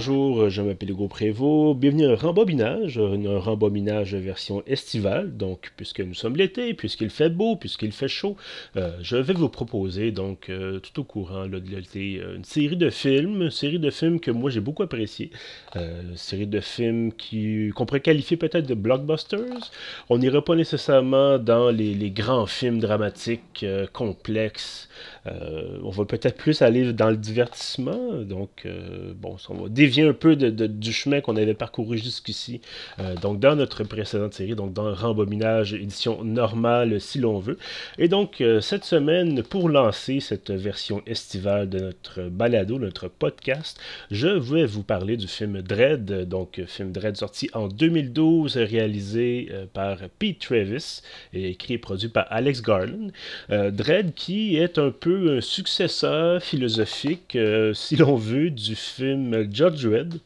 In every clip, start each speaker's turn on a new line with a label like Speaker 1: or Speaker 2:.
Speaker 1: bonjour, je m'appelle Hugo Prévost. Bienvenue à un rembobinage, un rembobinage version estivale. Donc, puisque nous sommes l'été, puisqu'il fait beau, puisqu'il fait chaud, euh, je vais vous proposer, donc, euh, tout au courant de l'été, une série de films, une série de films que moi j'ai beaucoup apprécié. une série de films qu'on pourrait qualifier peut-être de blockbusters. On n'ira pas nécessairement dans les, les grands films dramatiques complexes. on va peut-être plus aller dans le divertissement. Donc, bon, on va dévier un peu du chemin qu'on avait parcouru jusqu'ici. Euh, donc, dans notre précédente série, donc dans Rembobinage, édition normale, si l'on veut. Et donc, euh, cette semaine, pour lancer cette version estivale de notre balado, notre podcast, je vais vous parler du film Dread, donc film Dread sorti en 2012, réalisé euh, par Pete Travis, et écrit et produit par Alex Garland. Dread qui est un peu un successeur philosophique, si l'on veut, du film Judge Dredd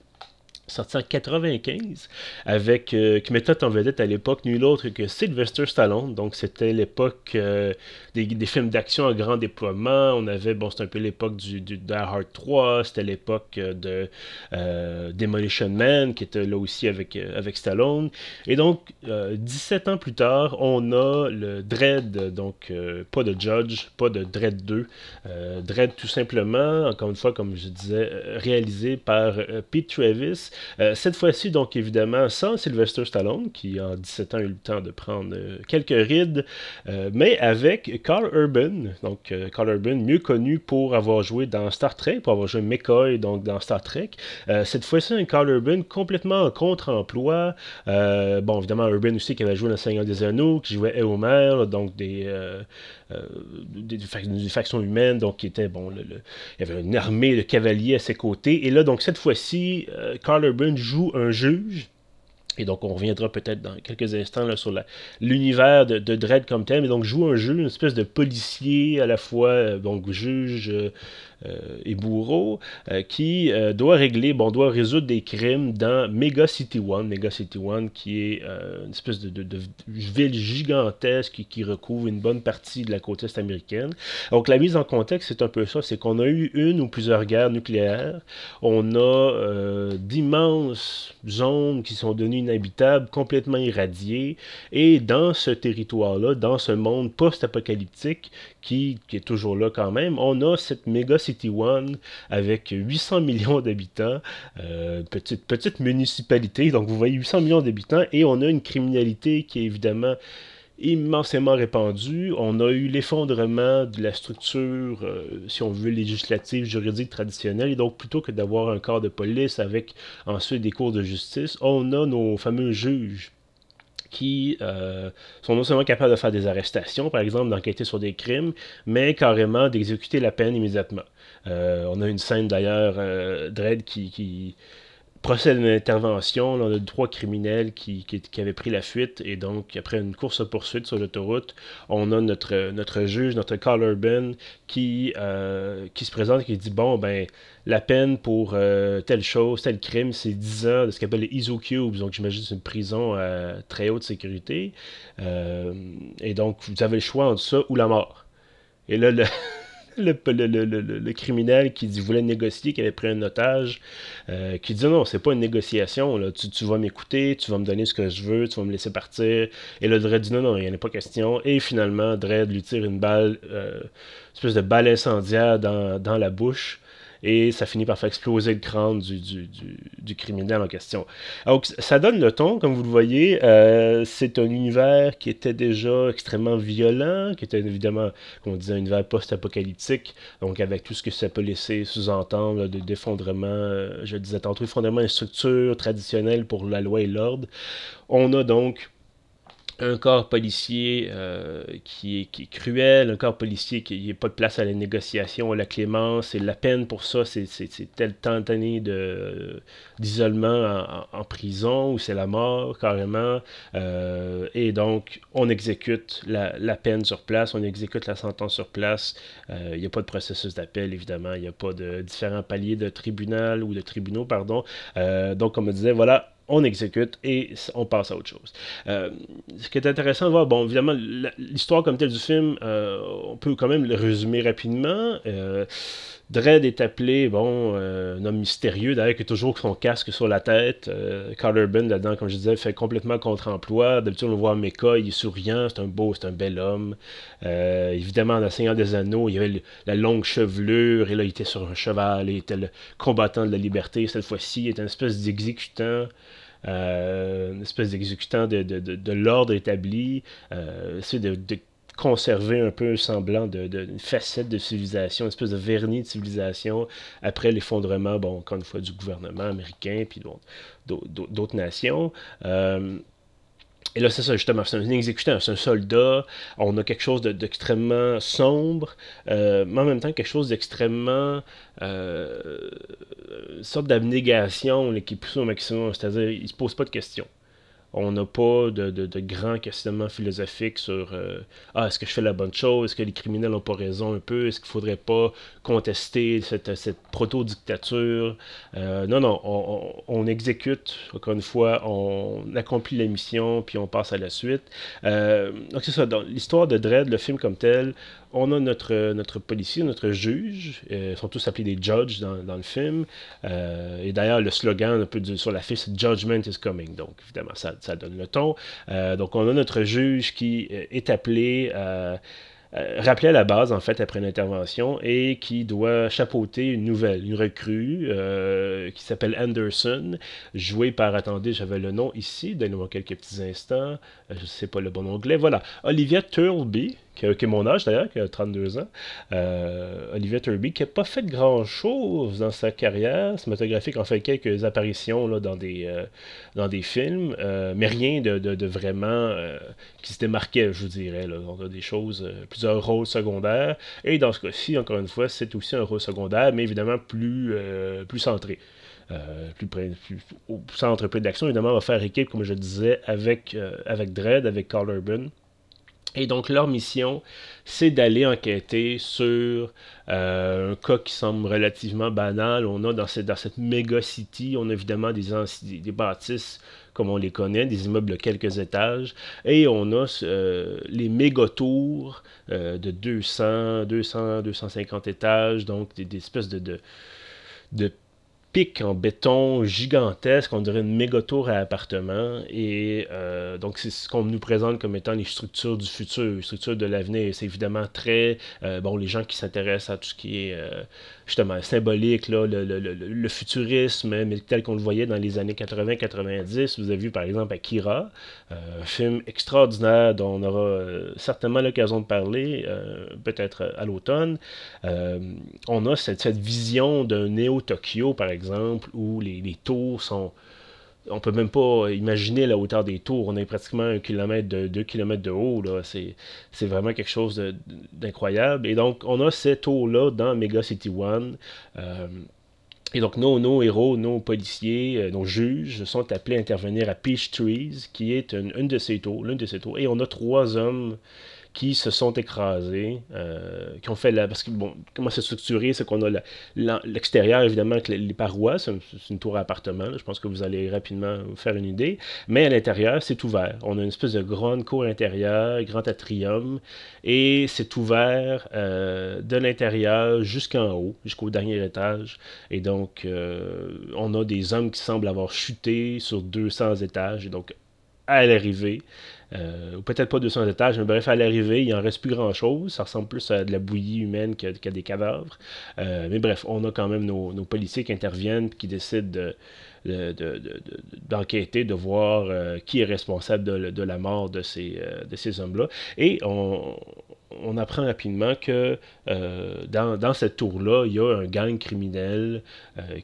Speaker 1: sorti en 95, avec, euh, qui mettait en vedette à l'époque nul autre que Sylvester Stallone. Donc, c'était l'époque euh, des, films d'action à grand déploiement. On avait, bon, c'était un peu l'époque du, du Hard 3, c'était l'époque euh, de Demolition Man, qui était là aussi avec, avec Stallone. Et donc, 17 ans plus tard, on a le Dread, donc pas de Judge, pas de Dread 2. Dread, tout simplement, encore une fois, comme je disais, réalisé par Pete Travis. Euh, cette fois-ci, donc évidemment, sans Sylvester Stallone, qui en 17 ans a eu le temps de prendre euh, quelques rides, euh, mais avec Carl Urban. Donc, Carl Urban, mieux connu pour avoir joué dans Star Trek, pour avoir joué McCoy donc, dans Star Trek. cette fois-ci, un Carl Urban complètement en contre-emploi. bon, évidemment, Urban aussi qui avait joué dans Le Seigneur des Anneaux, qui jouait Eomer, donc des, des, factions humaines, donc qui était, bon, il y avait une armée de cavaliers à ses côtés. Et là, donc, cette fois-ci, Carl Urban joue un juge. Et donc, on reviendra peut-être dans quelques instants là, sur l'univers de, Dredd comme tel. Mais donc, joue un juge, une espèce de policier à la fois, euh, donc juge, euh, euh, et bourreau euh, qui euh, doit régler, bon, doit résoudre des crimes dans Mega City One. Mega City One qui est une espèce de, ville gigantesque qui, recouvre une bonne partie de la côte est américaine. Donc la mise en contexte, c'est un peu ça, c'est qu'on a eu une ou plusieurs guerres nucléaires. On a d'immenses zones qui sont devenues inhabitables, complètement irradiées. Et dans ce territoire-là, dans ce monde post-apocalyptique qui, qui, est toujours là quand même, on a cette méga City One avec 800 millions d'habitants, euh, petite, petite municipalité, donc vous voyez 800 millions d'habitants, et on a une criminalité qui est évidemment immensément répandue. On a eu l'effondrement de la structure, euh, si on veut, législative, juridique traditionnelle. Et donc, plutôt que d'avoir un corps de police avec ensuite des cours de justice, on a nos fameux juges qui euh, sont non seulement capables de faire des arrestations, par exemple, d'enquêter sur des crimes, mais carrément d'exécuter la peine immédiatement. Euh, on a une scène d'ailleurs, euh, Dredd, qui, procède à une intervention. on a trois criminels qui, avaient pris la fuite et donc après une course à poursuite sur l'autoroute, on a notre, juge, notre Carl Urban qui, qui se présente et qui dit bon ben la peine pour euh, telle chose, tel crime, c'est 10 ans de ce qu'on appelle les ISO cubes. Donc, j'imagine c'est une prison à très haute sécurité. Euh, et donc, vous avez le choix entre ça ou la mort. Et là, le, le, criminel qui dit, voulait négocier, qui avait pris un otage, euh, qui dit non, c'est pas une négociation. Là. Tu, vas m'écouter, tu vas me donner ce que je veux, tu vas me laisser partir. Et là, Dredd dit non, non, il n'y en a pas question. Et finalement, Dredd lui tire une balle, une espèce de balle incendiaire dans, dans la bouche et ça finit par faire exploser le crâne du, criminel en question. Donc, ça donne le ton, comme vous le voyez. Euh, c'est un univers qui était déjà extrêmement violent, qui était évidemment, comme on disait, un univers post-apocalyptique, donc avec tout ce que ça peut laisser sous-entendre de d'effondrement, euh, je disais tantôt, effondrement une structure traditionnelle pour la loi et l'ordre. On a donc un corps policier euh, qui, est, cruel, un corps policier qui n'a pas de place à la négociation, à la clémence, et la peine pour ça, c'est tel tant d'années d'isolement en, prison, ou c'est la mort carrément, euh, et donc on exécute la, la, peine sur place, on exécute la sentence sur place, euh, il n'y a pas de processus d'appel évidemment, il n'y a pas de différents paliers de tribunal ou de tribunaux, pardon, donc comme on disait, voilà, on exécute et on passe à autre chose. Euh, ce qui est intéressant de voir, bon, évidemment, l'histoire comme telle du film, euh, on peut quand même le résumer rapidement. Euh, Dredd est appelé, bon, euh, un homme mystérieux, d'ailleurs, qui a toujours son casque sur la tête. Euh, Carl Urban, là-dedans, comme je disais, fait complètement contre-emploi. D'habitude, on le voit en méca, il est souriant, c'est un beau, c'est un bel homme. Euh, évidemment, dans Seigneur des Anneaux, il avait la longue chevelure, et là, il était sur un cheval, il était le combattant de la liberté. Cette fois-ci, il était une espèce d'exécutant. une espèce d'exécutant de, de, de, l'ordre établi, c'est de, conserver un peu un semblant de, de, facette de civilisation, une espèce de vernis de civilisation après l'effondrement, bon, encore une fois, du gouvernement américain puis d'autres nations. Euh, et là, c'est ça, justement, c'est un exécutant, c'est un soldat. On a quelque chose d'extrêmement sombre, euh, mais en même temps quelque chose d'extrêmement. Euh, une sorte d'abnégation qui pousse au maximum. C'est-à-dire, il se pose pas de questions. On n'a pas de, de, grands questionnements philosophiques sur euh, Ah, est-ce que je fais la bonne chose? Est-ce que les criminels n'ont pas raison un peu? Est-ce qu'il faudrait pas contester cette, proto-dictature? Euh, Non, non, on, exécute, encore une fois, on accomplit la mission, puis on passe à la suite. Euh, donc, c'est ça, l'histoire de Dredd, le film comme tel, on a notre, notre policier, notre juge. Euh, ils sont tous appelés des judges dans, le film. Euh, et d'ailleurs, le slogan un peu sur la fiche, c'est Judgment is coming. Donc, évidemment, ça, ça donne le ton. Euh, donc, on a notre juge qui est appelé rappelé à la base, en fait, après une intervention, et qui doit chapeauter une nouvelle, une recrue, qui s'appelle Anderson, jouée par, attendez, j'avais le nom ici, donnez-moi quelques petits instants, je ne sais pas le bon anglais, voilà, Olivia Turlby, qui, est mon âge d'ailleurs, qui a 32 ans, Olivia Turby, qui n'a pas fait grand-chose dans sa carrière cinématographique, en fait quelques apparitions là, dans, des, films, mais rien de, vraiment qui se démarquait, je vous dirais. Là. On a des choses plus un rôle secondaire. Et dans ce cas-ci, encore une fois, c'est aussi un rôle secondaire, mais évidemment plus, euh, centré. Euh, plus, plus, au d'action, évidemment, on va faire équipe, comme je disais, avec, euh, avec Dredd, avec Carl Urban. Et donc leur mission, c'est d'aller enquêter sur un cas qui semble relativement banal. On a dans cette, dans cette méga city, on a évidemment des, des bâtisses comme on les connaît, des immeubles de quelques étages. Et on a euh, les méga tours euh, de 200, 200, 250 étages, donc des, espèces de en béton gigantesque, on dirait une méga tour à appartement. Et euh, donc, c'est ce qu'on nous présente comme étant les structures du futur, les structures de l'avenir. C'est évidemment très. Euh, bon, les gens qui s'intéressent à tout ce qui est euh, justement symbolique, là, le, le, le, futurisme, mais tel qu'on le voyait dans les années 80-90. Vous avez vu par exemple Akira, un film extraordinaire dont on aura certainement l'occasion de parler, peut-être à l'automne. on a cette, cette vision d'un Néo-Tokyo, par exemple exemple, où les, les tours sont on peut même pas imaginer la hauteur des tours. On est pratiquement un kilomètre de deux kilomètres de haut. C'est, vraiment quelque chose d'incroyable. Et donc, on a ces tours-là dans Mega City One. Euh, et donc, nos, nos, héros, nos policiers, euh, nos juges sont appelés à intervenir à Peach Trees, qui est une, de ces tours, l'une de ces tours. Et on a trois hommes qui se sont écrasés, euh, qui ont fait la. Parce que, bon, comment c'est structuré, c'est qu'on a l'extérieur, évidemment, avec les, parois, c'est une, tour à appartement, je pense que vous allez rapidement vous faire une idée, mais à l'intérieur, c'est ouvert. On a une espèce de grande cour intérieure, grand atrium, et c'est ouvert euh, de l'intérieur jusqu'en haut, jusqu'au dernier étage, et donc, euh, on a des hommes qui semblent avoir chuté sur 200 étages, et donc, à l'arrivée, euh, ou peut-être pas 200 étages, mais bref, à l'arrivée, il en reste plus grand-chose. Ça ressemble plus à de la bouillie humaine qu'à des cadavres. Euh, mais bref, on a quand même nos, policiers qui interviennent, qui décident d'enquêter, de, voir euh, qui est responsable de, la mort de ces, hommes-là. Et on, apprend rapidement que dans, dans, cette tour-là, il y a un gang criminel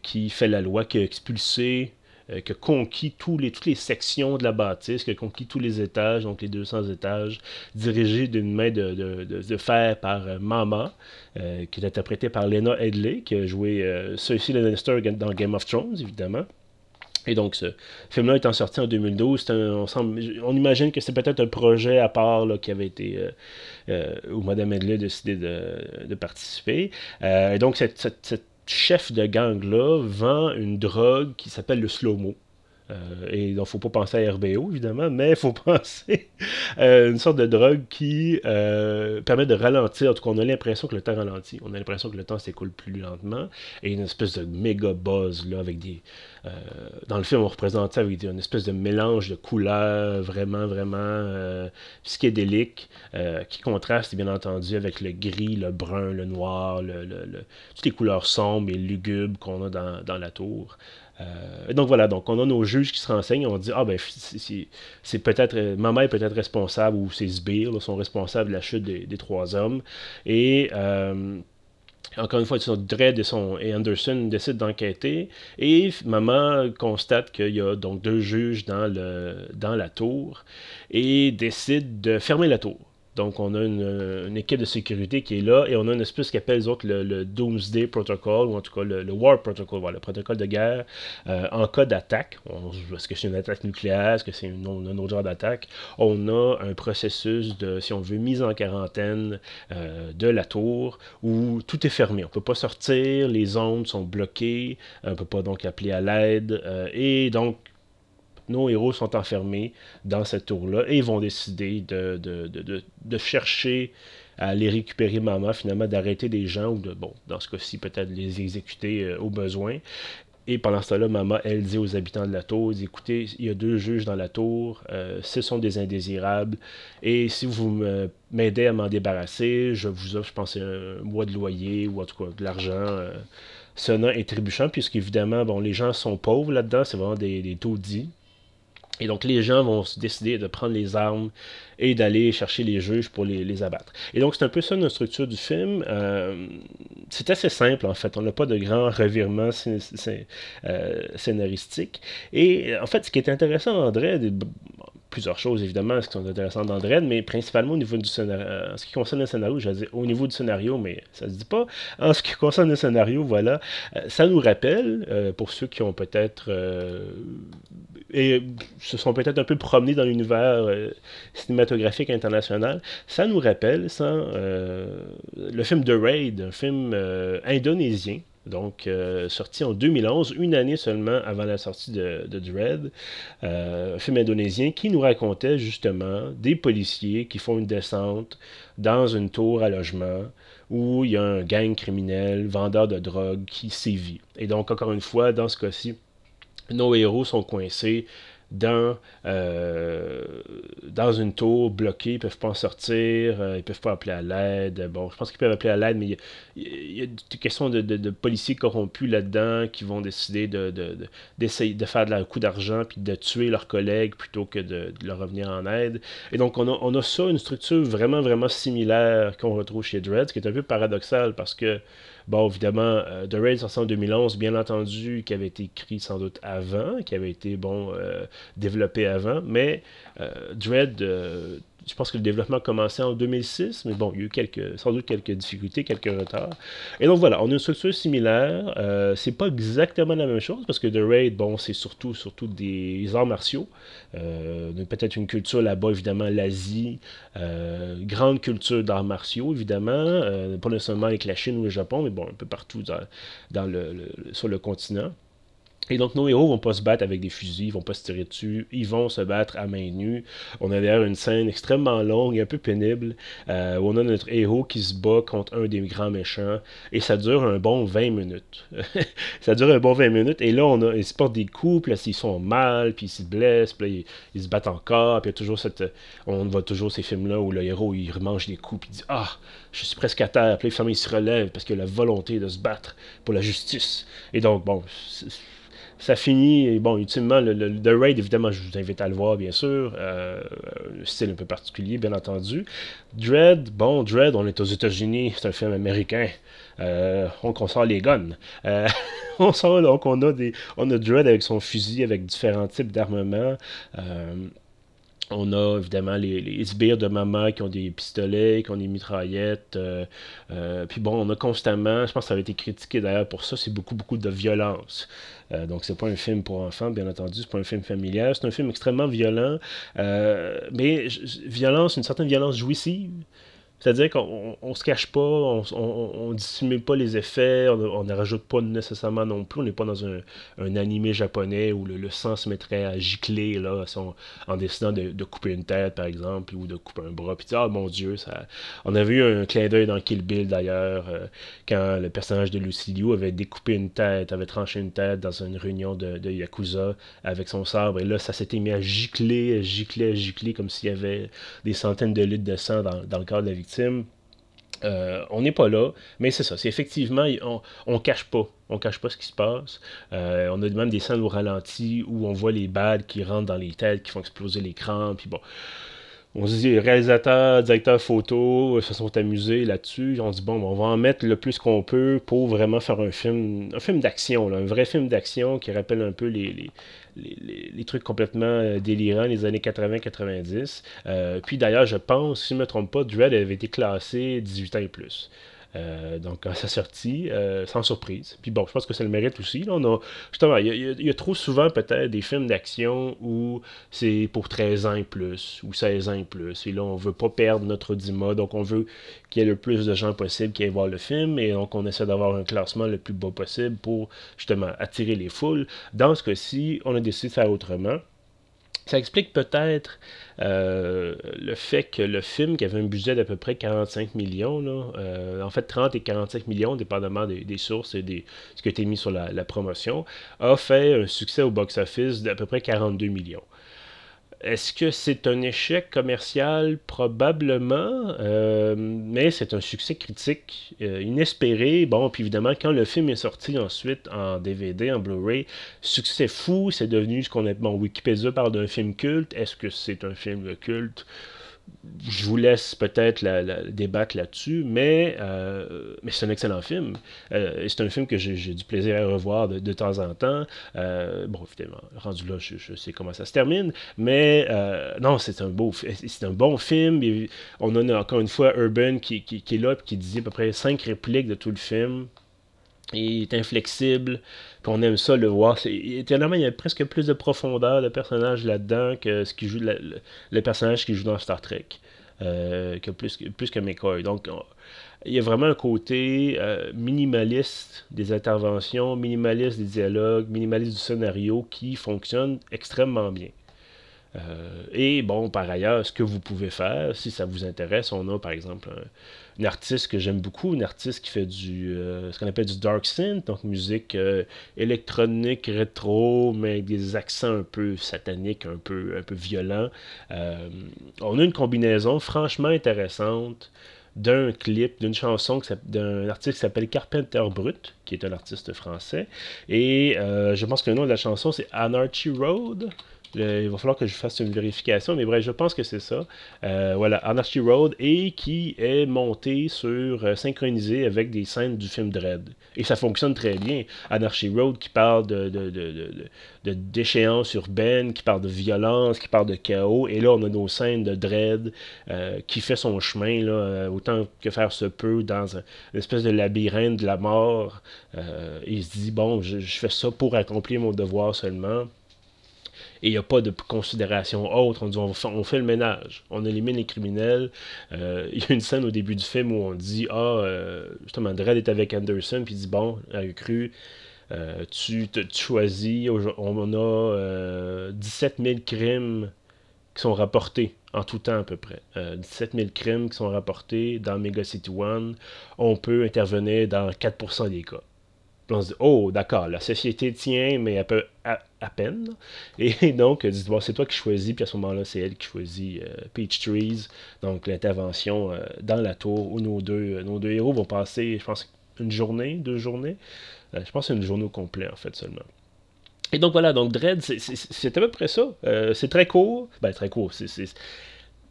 Speaker 1: qui fait la loi, qui a expulsé euh, qui a conquis tous les, toutes les sections de la bâtisse, qui a conquis tous les étages, donc les 200 étages, dirigé d'une main de, de, de, fer par euh, Mama, euh, qui est interprété par Lena Headley, qui a joué Cersei Lannister dans Game of Thrones, évidemment. Et donc, ce film-là étant sorti en 2012, on, on, imagine que c'est peut-être un projet à part là, qui avait été. où Mme Headley a décidé de, de participer. et donc, cette chef de gang-là vend une drogue qui s'appelle le slow-mo. Et il ne faut pas penser à RBO, évidemment, mais il faut penser à une sorte de drogue qui permet de ralentir. En tout cas, on a l'impression que le temps ralentit. On a l'impression que le temps s'écoule plus lentement. Et une espèce de méga buzz, là, avec des... dans le film, on représente ça avec une espèce de mélange de couleurs vraiment, vraiment psychédélique, qui contraste, bien entendu, avec le gris, le brun, le noir, le, toutes les couleurs sombres et lugubres qu'on a dans, la tour. Euh, donc voilà, donc on a nos juges qui se renseignent, on dit ah ben c'est peut-être maman est peut-être responsable ou ses sbires sont responsables de la chute des, trois hommes et euh, encore une fois, Dredd et, et Anderson décident d'enquêter et maman constate qu'il y a donc deux juges dans, dans la tour et décide de fermer la tour. Donc, on a une, équipe de sécurité qui est là et on a une espèce qu'appelle les autres le, Doomsday Protocol, ou en tout cas le, War Protocol, voilà, le protocole de guerre euh, en cas d'attaque. Est-ce que c'est une attaque nucléaire? Est-ce que c'est un autre genre d'attaque? On a un processus de, si on veut, mise en quarantaine euh, de la tour où tout est fermé. On ne peut pas sortir, les ondes sont bloquées, on ne peut pas donc appeler à l'aide. Euh, et donc, nos héros sont enfermés dans cette tour-là et ils vont décider de, chercher à les récupérer maman, finalement d'arrêter des gens ou de, bon, dans ce cas-ci, peut-être les exécuter euh, au besoin. Et pendant ce temps-là, maman, elle dit aux habitants de la tour, écoutez, il y a deux juges dans la tour, euh, ce sont des indésirables, et si vous m'aidez à m'en débarrasser, je vous offre, je pense, un mois de loyer, ou en tout cas de l'argent. Euh, sonnant et trébuchant, puisqu'évidemment, bon, les gens sont pauvres là-dedans, c'est vraiment des, des taudis. Et donc les gens vont se décider de prendre les armes et d'aller chercher les juges pour les, abattre. Et donc c'est un peu ça notre structure du film. Euh, c'est assez simple en fait. On n'a pas de grands revirements euh, scénaristiques. Et en fait, ce qui est intéressant, André, plusieurs choses évidemment qui sont intéressantes dans Dread, mais principalement au niveau du scénario. Euh, en ce qui concerne le scénario, je vais dire au niveau du scénario, mais ça se dit pas. En ce qui concerne le scénario, voilà, ça nous rappelle, pour ceux qui ont peut-être et se sont peut-être un peu promenés dans l'univers euh, cinématographique international, ça nous rappelle euh, le film The Raid, un film euh, indonésien, donc sorti en 2011, une année seulement avant la sortie de, Dread, un film indonésien qui nous racontait justement des policiers qui font une descente dans une tour à logement où il y a un gang criminel, vendeur de drogue qui sévit. Et donc, encore une fois, dans ce cas-ci, nos héros sont coincés dans, euh, dans une tour bloquée, ils peuvent pas en sortir, euh, ils peuvent pas appeler à l'aide. Bon, je pense qu'ils peuvent appeler à l'aide, mais il y, a des questions de, policiers corrompus là-dedans qui vont décider de, d'essayer de, faire de la coup d'argent puis de tuer leurs collègues plutôt que de, leur revenir en aide. Et donc, on a, on a ça, une structure vraiment, vraiment similaire qu'on retrouve chez Dread, ce qui est un peu paradoxal parce que Bon, évidemment, euh, The Raid sorti en 2011, bien entendu, qui avait été écrit sans doute avant, qui avait été, bon, euh, développé avant, mais euh, Dread je pense que le développement a commencé en 2006, mais bon, il y a eu sans doute quelques difficultés, quelques retards. Et donc voilà, on a une structure similaire. Euh, c'est pas exactement la même chose parce que The Raid, bon, c'est surtout, surtout des arts martiaux. Euh, peut-être une culture là-bas, évidemment, l'Asie. Euh, grande culture d'arts martiaux, évidemment. Euh, pas nécessairement avec la Chine ou le Japon, mais bon, un peu partout sur le continent. Et donc nos héros vont pas se battre avec des fusils, ils vont pas se tirer dessus, ils vont se battre à main nue. On a d'ailleurs une scène extrêmement longue et un peu pénible euh, où on a notre héros qui se bat contre un des grands méchants et ça dure un bon 20 minutes. ça dure un bon 20 minutes et là on a, ils se portent des coups, puis là ils sont mal, puis ils se blessent, puis ils, se battent encore, puis il y a toujours cette, on voit toujours ces films là où le héros il remange des coups puis il dit ah je suis presque à terre, puis là, il se relève parce qu'il a la volonté de se battre pour la justice. Et donc bon ça finit, bon, ultimement, le, The Raid, évidemment, je vous invite à le voir, bien sûr. Euh, style un peu particulier, bien entendu. Dread, bon, Dread, on est aux États-Unis, c'est un film américain. Euh, on sort les guns. Euh, on sort, donc, on a, des, on a Dread avec son fusil, avec différents types d'armements. Euh, on a évidemment les, les, sbires de maman qui ont des pistolets, qui ont des mitraillettes. Euh, euh, puis bon, on a constamment, je pense que ça avait été critiqué d'ailleurs pour ça, c'est beaucoup, beaucoup de violence. Euh, donc c'est pas un film pour enfants, bien entendu, c'est pas un film familial, c'est un film extrêmement violent, mais violence, une certaine violence jouissive. C'est-à-dire qu'on on, se cache pas, on, on, dissimule pas les effets, on ne rajoute pas nécessairement non plus. On n'est pas dans un, un, animé japonais où le, sang se mettrait à gicler là, en décidant de, couper une tête, par exemple, ou de couper un bras. Puis ah mon Dieu, ça. On a vu un clin d'œil dans Kill Bill d'ailleurs, euh, quand le personnage de Lucilio avait découpé une tête, avait tranché une tête dans une réunion de, de Yakuza avec son sabre. Et là, ça s'était mis à gicler, à gicler, à gicler, comme s'il y avait des centaines de litres de sang dans, dans le corps de la victime euh, on n'est pas là, mais c'est ça. C'est effectivement, on, on cache pas. On cache pas ce qui se passe. Euh, on a même des scènes au ralenti où on voit les balles qui rentrent dans les têtes, qui font exploser l'écran. Puis bon, on se dit, réalisateur, directeur photo se sont amusés là-dessus. On se dit, bon, on va en mettre le plus qu'on peut pour vraiment faire un film, un film d'action, un vrai film d'action qui rappelle un peu les, les, trucs complètement euh, délirants des années 80-90. Euh, puis d'ailleurs, je pense, si je ne me trompe pas, Dread avait été classé 18 ans et plus. Euh, donc, à sa sortie, euh, sans surprise. Puis bon, je pense que ça le mérite aussi. on a, justement, il y, a, trop souvent peut-être des films d'action où c'est pour 13 ans et plus, ou 16 ans et plus. Et là, on veut pas perdre notre audimat, donc on veut qu'il y ait le plus de gens possible qui aillent voir le film, et donc on essaie d'avoir un classement le plus bas possible pour justement attirer les foules. Dans ce cas-ci, on a décidé de faire autrement. Ça explique peut-être euh, le fait que le film, qui avait un budget d'à peu près 45 millions, euh, en fait 30 et 45 millions, dépendamment des, sources et des, ce qui a été mis sur la promotion, a fait un succès au box-office d'à peu près 42 millions. Est-ce que c'est un échec commercial? Probablement, euh, mais c'est un succès critique euh, inespéré. Bon, puis évidemment, quand le film est sorti ensuite en DVD, en Blu-ray, succès fou, c'est devenu ce qu'on a... Bon, Wikipédia parle d'un film culte. Est-ce que c'est un film culte? Je vous laisse peut-être débattre là-dessus, mais, euh, mais c'est un excellent film. Euh, c'est un film que j'ai du plaisir à revoir de, temps en temps. Euh, bon, évidemment, rendu là, je, sais comment ça se termine, mais non, c'est un beau, c'est un bon film. on a encore une fois Urban qui, qui, qui est là et qui disait à peu près cinq répliques de tout le film. Il est inflexible, puis on aime ça le voir. Étonnamment, il y a presque plus de profondeur de personnage là-dedans que ce qui joue le, personnage qui joue dans Star Trek. Euh, que plus, plus que McCoy. Donc, il y a vraiment un côté euh, minimaliste des interventions, minimaliste des dialogues, minimaliste du scénario qui fonctionne extrêmement bien. Euh, et bon, par ailleurs, ce que vous pouvez faire, si ça vous intéresse, on a par exemple un, artiste que j'aime beaucoup, un artiste qui fait du euh, ce qu'on appelle du dark synth, donc musique euh, électronique rétro, mais des accents un peu sataniques, un peu, un peu violents. on a une combinaison franchement intéressante d'un clip, d'une chanson d'un artiste qui s'appelle Carpenter Brut, qui est un artiste français. Et je pense que le nom de la chanson, c'est Anarchy Road il va falloir que je fasse une vérification, mais bref, je pense que c'est ça. Euh, voilà, Anarchy Road, et qui est monté sur, euh, synchronisé avec des scènes du film Dread. Et ça fonctionne très bien. Anarchy Road qui parle de, de, de, de, déchéance urbaine, qui parle de violence, qui parle de chaos, et là on a nos scènes de Dread euh, qui fait son chemin, là, autant que faire se peut, dans une espèce de labyrinthe de la mort. il se dit, bon, je fais ça pour accomplir mon devoir seulement et il n'y a pas de considération autre. On fait le ménage, on élimine les criminels. Euh, il y a une scène au début du film où on dit Ah, euh, justement, Dredd est avec Anderson, puis il dit Bon, a cru. Euh, tu, tu, choisis, on a 17 000 crimes qui sont rapportés en tout temps à peu près. 17 000 crimes qui sont rapportés dans Mega City One. On peut intervenir dans 4% des cas on se dit, oh, d'accord, la société tient, mais un peu à, peine. Et donc, dit, bon, c'est toi qui choisis, puis à ce moment-là, c'est elle qui choisit euh, Peach Trees, donc l'intervention euh, dans la tour où nos deux, nos deux héros vont passer, je pense, une journée, deux journées. Euh, je pense que une journée au complet, en fait, seulement. Et donc voilà, donc Dread, c'est à peu près ça. c'est très court. Ben, très court. C'est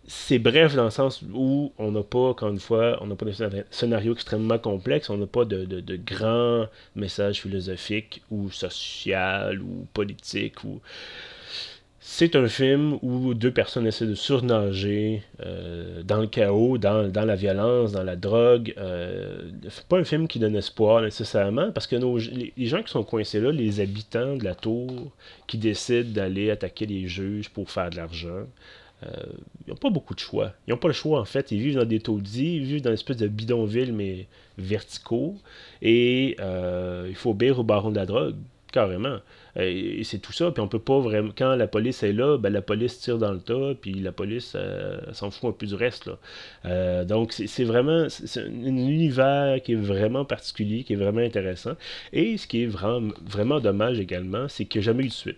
Speaker 1: c'est bref dans le sens où on n'a pas, encore une fois, on n'a pas de scénario extrêmement complexe, on n'a pas de, de, grands messages philosophiques ou social ou politiques ou c'est un film où deux personnes essaient de surnager euh, dans le chaos, dans, la violence, dans la drogue. Euh, pas un film qui donne espoir nécessairement, parce que les, gens qui sont coincés là, les habitants de la tour, qui décident d'aller attaquer les juges pour faire de l'argent, ils n'ont pas beaucoup de choix. Ils n'ont pas le choix, en fait. Ils vivent dans des taudis, ils vivent dans une espèce de bidonville, mais verticaux. Et il faut obéir au baron de la drogue, carrément. Et, c'est tout ça. Puis on peut pas vraiment. Quand la police est là, ben, la police tire dans le tas, puis la police s'en fout un peu du reste. Là. donc c'est vraiment. C'est un univers qui est vraiment particulier, qui est vraiment intéressant. Et ce qui est vraiment, vraiment dommage également, c'est qu'il n'y a jamais eu de suite.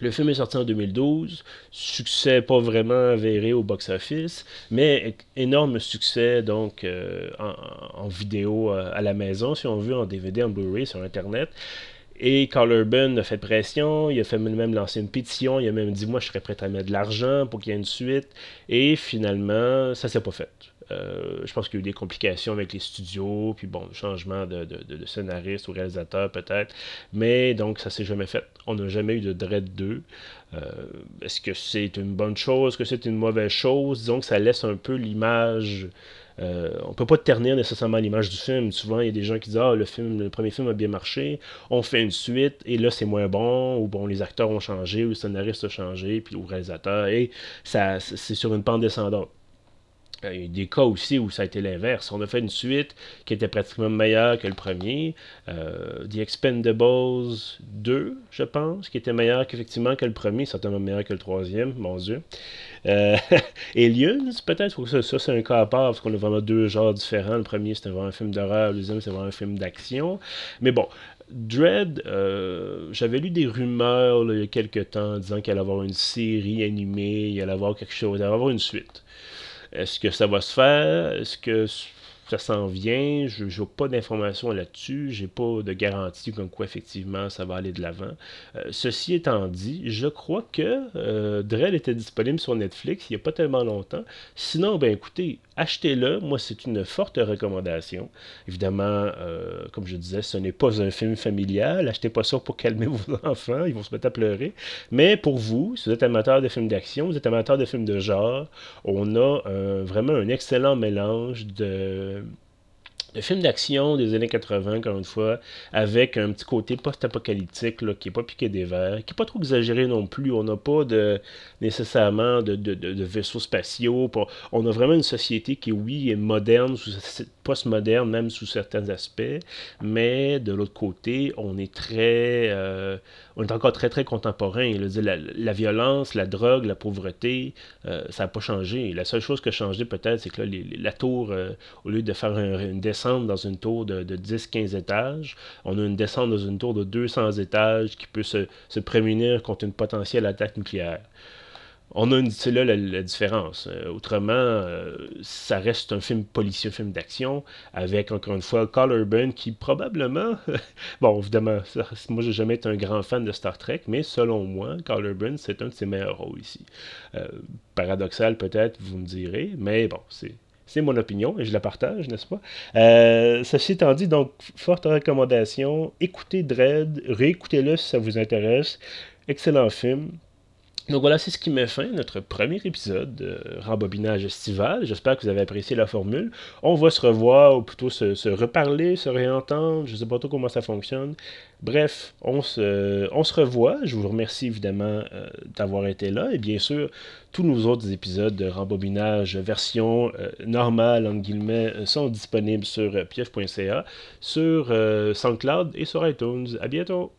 Speaker 1: Le film est sorti en 2012, succès pas vraiment avéré au box-office, mais énorme succès donc euh, en, vidéo euh, à la maison, si on veut, en DVD, en Blu-ray, sur Internet. Et Carl Urban a fait pression, il a fait même lancer une pétition, il a même dit moi je serais prêt à mettre de l'argent pour qu'il y ait une suite. Et finalement, ça s'est pas fait. Euh, je pense qu'il y a eu des complications avec les studios, puis bon, changement de, scénariste ou réalisateur peut-être. Mais donc, ça s'est jamais fait. On n'a jamais eu de Dread 2. Euh, est-ce que c'est une bonne chose? Est-ce que c'est une mauvaise chose? Disons que ça laisse un peu l'image. Euh, on peut pas ternir nécessairement l'image du film. Souvent, il y a des gens qui disent Ah, le, film, le premier film a bien marché, on fait une suite, et là, c'est moins bon, ou bon, les acteurs ont changé, ou le scénariste a changé, puis le réalisateur, et c'est sur une pente descendante. Euh, il y a des cas aussi où ça a été l'inverse. On a fait une suite qui était pratiquement meilleure que le premier. Euh, The Expendables 2, je pense, qui était meilleur qu'effectivement que le premier, certainement meilleur que le troisième, mon Dieu. Euh, Aliens, peut-être, ça, ça c'est un cas à part, parce qu'on a vraiment deux genres différents. Le premier, c'était vraiment un film d'horreur, le deuxième, c'était vraiment un film d'action. Mais bon, Dread, euh, j'avais lu des rumeurs il y a quelques temps disant qu'il allait avoir une série animée, il allait avoir quelque chose, il allait avoir une suite. Est-ce que ça va se faire? Est-ce que ça s'en vient. Je n'ai pas d'informations là-dessus. J'ai pas de garantie comme quoi effectivement ça va aller de l'avant. Euh, ceci étant dit, je crois que euh, Dredd était disponible sur Netflix il n'y a pas tellement longtemps. Sinon, ben écoutez, achetez-le. Moi, c'est une forte recommandation. Évidemment, euh, comme je disais, ce n'est pas un film familial. Achetez pas ça pour calmer vos enfants. Ils vont se mettre à pleurer. Mais pour vous, si vous êtes amateur de films d'action, vous êtes amateur de films de genre, on a vraiment un excellent mélange de le film d'action des années 80, encore une fois, avec un petit côté post-apocalyptique qui n'est pas piqué des verres, qui n'est pas trop exagéré non plus. On n'a pas de, nécessairement de, de, vaisseaux spatiaux. on a vraiment une société qui, oui, est moderne, post-moderne, même sous certains aspects, mais de l'autre côté, on est très. Euh, on est encore très, très contemporain. La, la, violence, la drogue, la pauvreté, euh, ça n'a pas changé. La seule chose qui a changé, peut-être, c'est que la tour, euh, au lieu de faire une descente dans une tour de, 10-15 étages, on a une descente dans une tour de 200 étages qui peut se, se prémunir contre une potentielle attaque nucléaire on a une, c'est là la, différence. Euh, autrement, euh, ça reste un film policier, un film d'action, avec encore une fois Carl Urban qui probablement, bon évidemment, moi j'ai jamais été un grand fan de Star Trek, mais selon moi, Carl Urban c'est un de ses meilleurs rôles ici. Euh, paradoxal peut-être, vous me direz, mais bon, c'est c'est mon opinion et je la partage, n'est-ce pas? ceci étant dit, donc, forte recommandation. Écoutez Dread, réécoutez-le si ça vous intéresse. Excellent film. Donc voilà, c'est ce qui met fin à notre premier épisode de Rembobinage estival. J'espère que vous avez apprécié la formule. On va se revoir, ou plutôt se, reparler, se réentendre. Je ne sais pas trop comment ça fonctionne. Bref, on se, revoit. Je vous remercie évidemment euh, d'avoir été là. Et bien sûr, tous nos autres épisodes de Rembobinage version euh, normale, guillemets, sont disponibles sur pief.ca, sur euh, SoundCloud et sur iTunes. À bientôt!